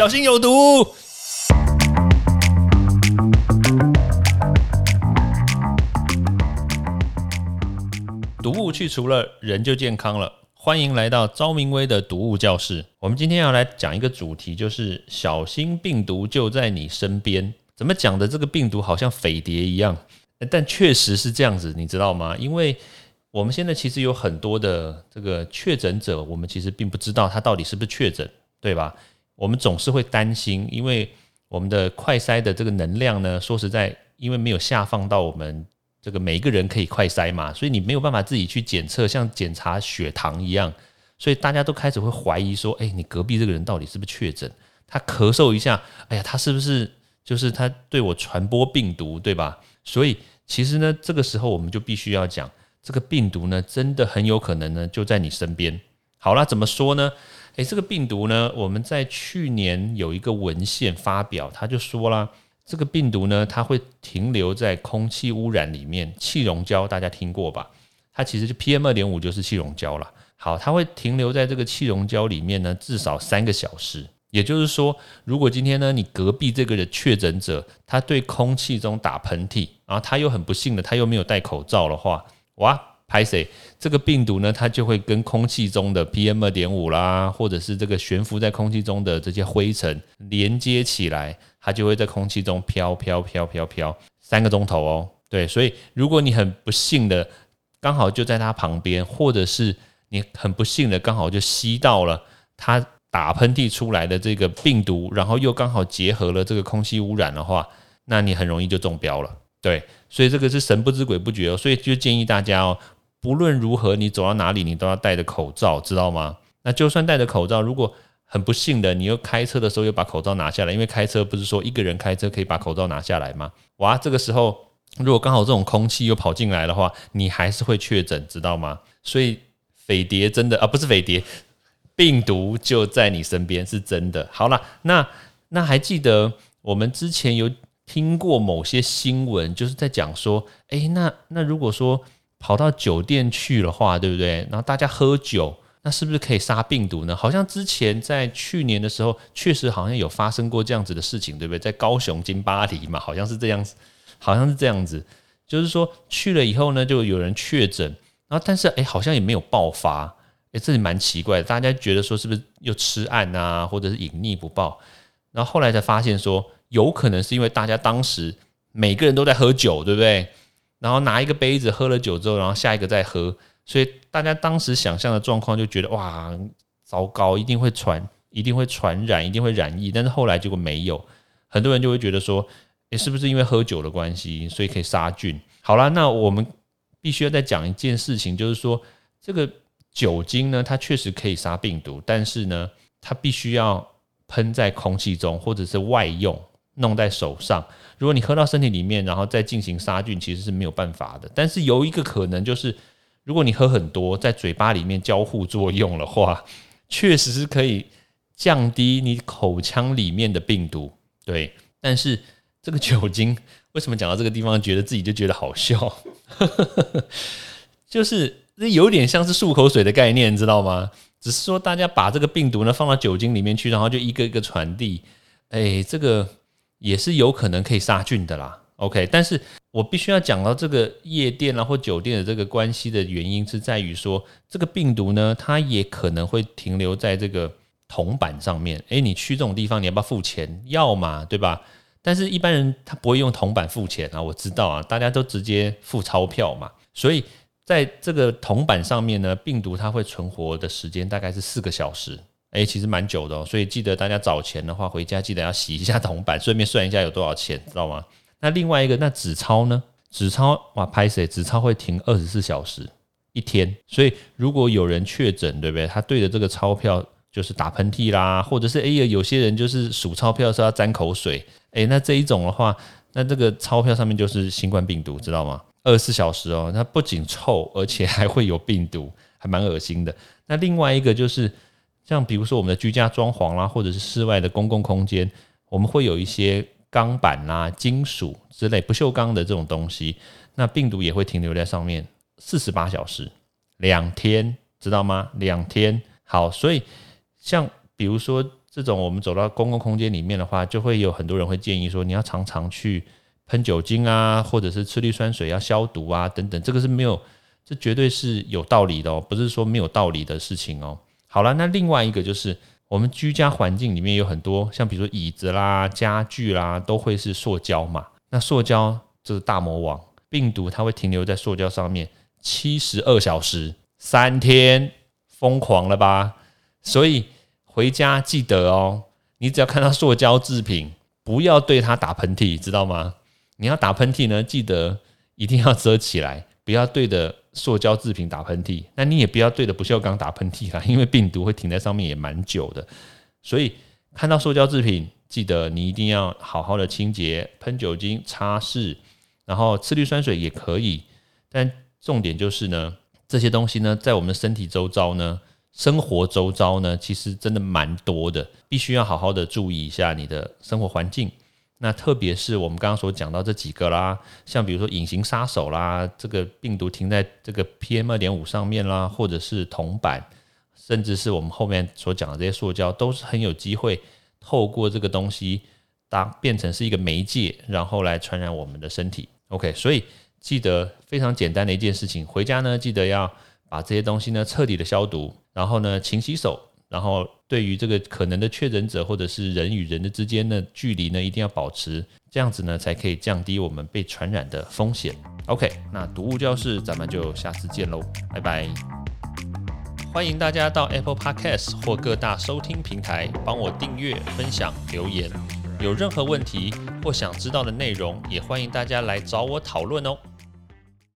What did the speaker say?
小心有毒。毒物去除了，人就健康了。欢迎来到昭明威的毒物教室。我们今天要来讲一个主题，就是小心病毒就在你身边。怎么讲的？这个病毒好像匪谍一样，但确实是这样子，你知道吗？因为我们现在其实有很多的这个确诊者，我们其实并不知道他到底是不是确诊，对吧？我们总是会担心，因为我们的快筛的这个能量呢，说实在，因为没有下放到我们。这个每一个人可以快筛嘛，所以你没有办法自己去检测，像检查血糖一样，所以大家都开始会怀疑说，哎，你隔壁这个人到底是不是确诊？他咳嗽一下，哎呀，他是不是就是他对我传播病毒，对吧？所以其实呢，这个时候我们就必须要讲，这个病毒呢，真的很有可能呢就在你身边。好了，怎么说呢？诶，这个病毒呢，我们在去年有一个文献发表，他就说了。这个病毒呢，它会停留在空气污染里面，气溶胶大家听过吧？它其实就 PM 二点五就是气溶胶了。好，它会停留在这个气溶胶里面呢，至少三个小时。也就是说，如果今天呢，你隔壁这个的确诊者，他对空气中打喷嚏，然后他又很不幸的，他又没有戴口罩的话，哇！拍谁？这个病毒呢，它就会跟空气中的 PM 二点五啦，或者是这个悬浮在空气中的这些灰尘连接起来，它就会在空气中飘飘飘飘飘三个钟头哦。对，所以如果你很不幸的刚好就在它旁边，或者是你很不幸的刚好就吸到了它打喷嚏出来的这个病毒，然后又刚好结合了这个空气污染的话，那你很容易就中标了。对，所以这个是神不知鬼不觉哦，所以就建议大家哦。不论如何，你走到哪里，你都要戴着口罩，知道吗？那就算戴着口罩，如果很不幸的，你又开车的时候又把口罩拿下来，因为开车不是说一个人开车可以把口罩拿下来吗？哇，这个时候如果刚好这种空气又跑进来的话，你还是会确诊，知道吗？所以匪谍真的啊，不是匪谍，病毒就在你身边，是真的。好了，那那还记得我们之前有听过某些新闻，就是在讲说，诶，那那如果说。跑到酒店去的话，对不对？然后大家喝酒，那是不是可以杀病毒呢？好像之前在去年的时候，确实好像有发生过这样子的事情，对不对？在高雄金巴黎嘛，好像是这样子，好像是这样子。就是说去了以后呢，就有人确诊，然后但是哎，好像也没有爆发，哎，这里蛮奇怪的。大家觉得说是不是又吃案啊，或者是隐匿不报？然后后来才发现说，有可能是因为大家当时每个人都在喝酒，对不对？然后拿一个杯子喝了酒之后，然后下一个再喝，所以大家当时想象的状况就觉得哇，糟糕，一定会传，一定会传染，一定会染疫。但是后来结果没有，很多人就会觉得说，诶，是不是因为喝酒的关系，所以可以杀菌？好了，那我们必须要再讲一件事情，就是说这个酒精呢，它确实可以杀病毒，但是呢，它必须要喷在空气中，或者是外用。弄在手上，如果你喝到身体里面，然后再进行杀菌，其实是没有办法的。但是有一个可能就是，如果你喝很多，在嘴巴里面交互作用的话，确实是可以降低你口腔里面的病毒。对，但是这个酒精为什么讲到这个地方，觉得自己就觉得好笑？就是这有点像是漱口水的概念，知道吗？只是说大家把这个病毒呢放到酒精里面去，然后就一个一个传递。哎，这个。也是有可能可以杀菌的啦，OK，但是我必须要讲到这个夜店啊或酒店的这个关系的原因是在于说，这个病毒呢，它也可能会停留在这个铜板上面。诶，你去这种地方，你要不要付钱？要嘛，对吧？但是一般人他不会用铜板付钱啊，我知道啊，大家都直接付钞票嘛。所以在这个铜板上面呢，病毒它会存活的时间大概是四个小时。哎，其实蛮久的哦，所以记得大家找钱的话，回家记得要洗一下铜板，顺便算一下有多少钱，知道吗？那另外一个，那纸钞呢？纸钞哇，拍谁？纸钞会停二十四小时一天，所以如果有人确诊，对不对？他对着这个钞票就是打喷嚏啦，或者是哎呀，有些人就是数钞票的时候要沾口水，哎，那这一种的话，那这个钞票上面就是新冠病毒，知道吗？二十四小时哦，它不仅臭，而且还会有病毒，还蛮恶心的。那另外一个就是。像比如说我们的居家装潢啦，或者是室外的公共空间，我们会有一些钢板啦、金属之类不锈钢的这种东西，那病毒也会停留在上面四十八小时，两天，知道吗？两天。好，所以像比如说这种我们走到公共空间里面的话，就会有很多人会建议说，你要常常去喷酒精啊，或者是次氯酸水要消毒啊，等等，这个是没有，这绝对是有道理的哦，不是说没有道理的事情哦。好了，那另外一个就是我们居家环境里面有很多，像比如说椅子啦、家具啦，都会是塑胶嘛。那塑胶就是大魔王，病毒它会停留在塑胶上面七十二小时，三天，疯狂了吧？所以。回家记得哦，你只要看到塑胶制品，不要对它打喷嚏，知道吗？你要打喷嚏呢，记得一定要遮起来，不要对着塑胶制品打喷嚏。那你也不要对着不锈钢打喷嚏啦，因为病毒会停在上面也蛮久的。所以看到塑胶制品，记得你一定要好好的清洁，喷酒精擦拭，然后次氯酸水也可以。但重点就是呢，这些东西呢，在我们身体周遭呢。生活周遭呢，其实真的蛮多的，必须要好好的注意一下你的生活环境。那特别是我们刚刚所讲到这几个啦，像比如说隐形杀手啦，这个病毒停在这个 PM 二点五上面啦，或者是铜板，甚至是我们后面所讲的这些塑胶，都是很有机会透过这个东西当变成是一个媒介，然后来传染我们的身体。OK，所以记得非常简单的一件事情，回家呢记得要把这些东西呢彻底的消毒。然后呢，勤洗手。然后对于这个可能的确诊者或者是人与人的之间的距离呢，一定要保持，这样子呢才可以降低我们被传染的风险。OK，那毒物教室咱们就下次见喽，拜拜！欢迎大家到 Apple Podcast 或各大收听平台帮我订阅、分享、留言。有任何问题或想知道的内容，也欢迎大家来找我讨论哦。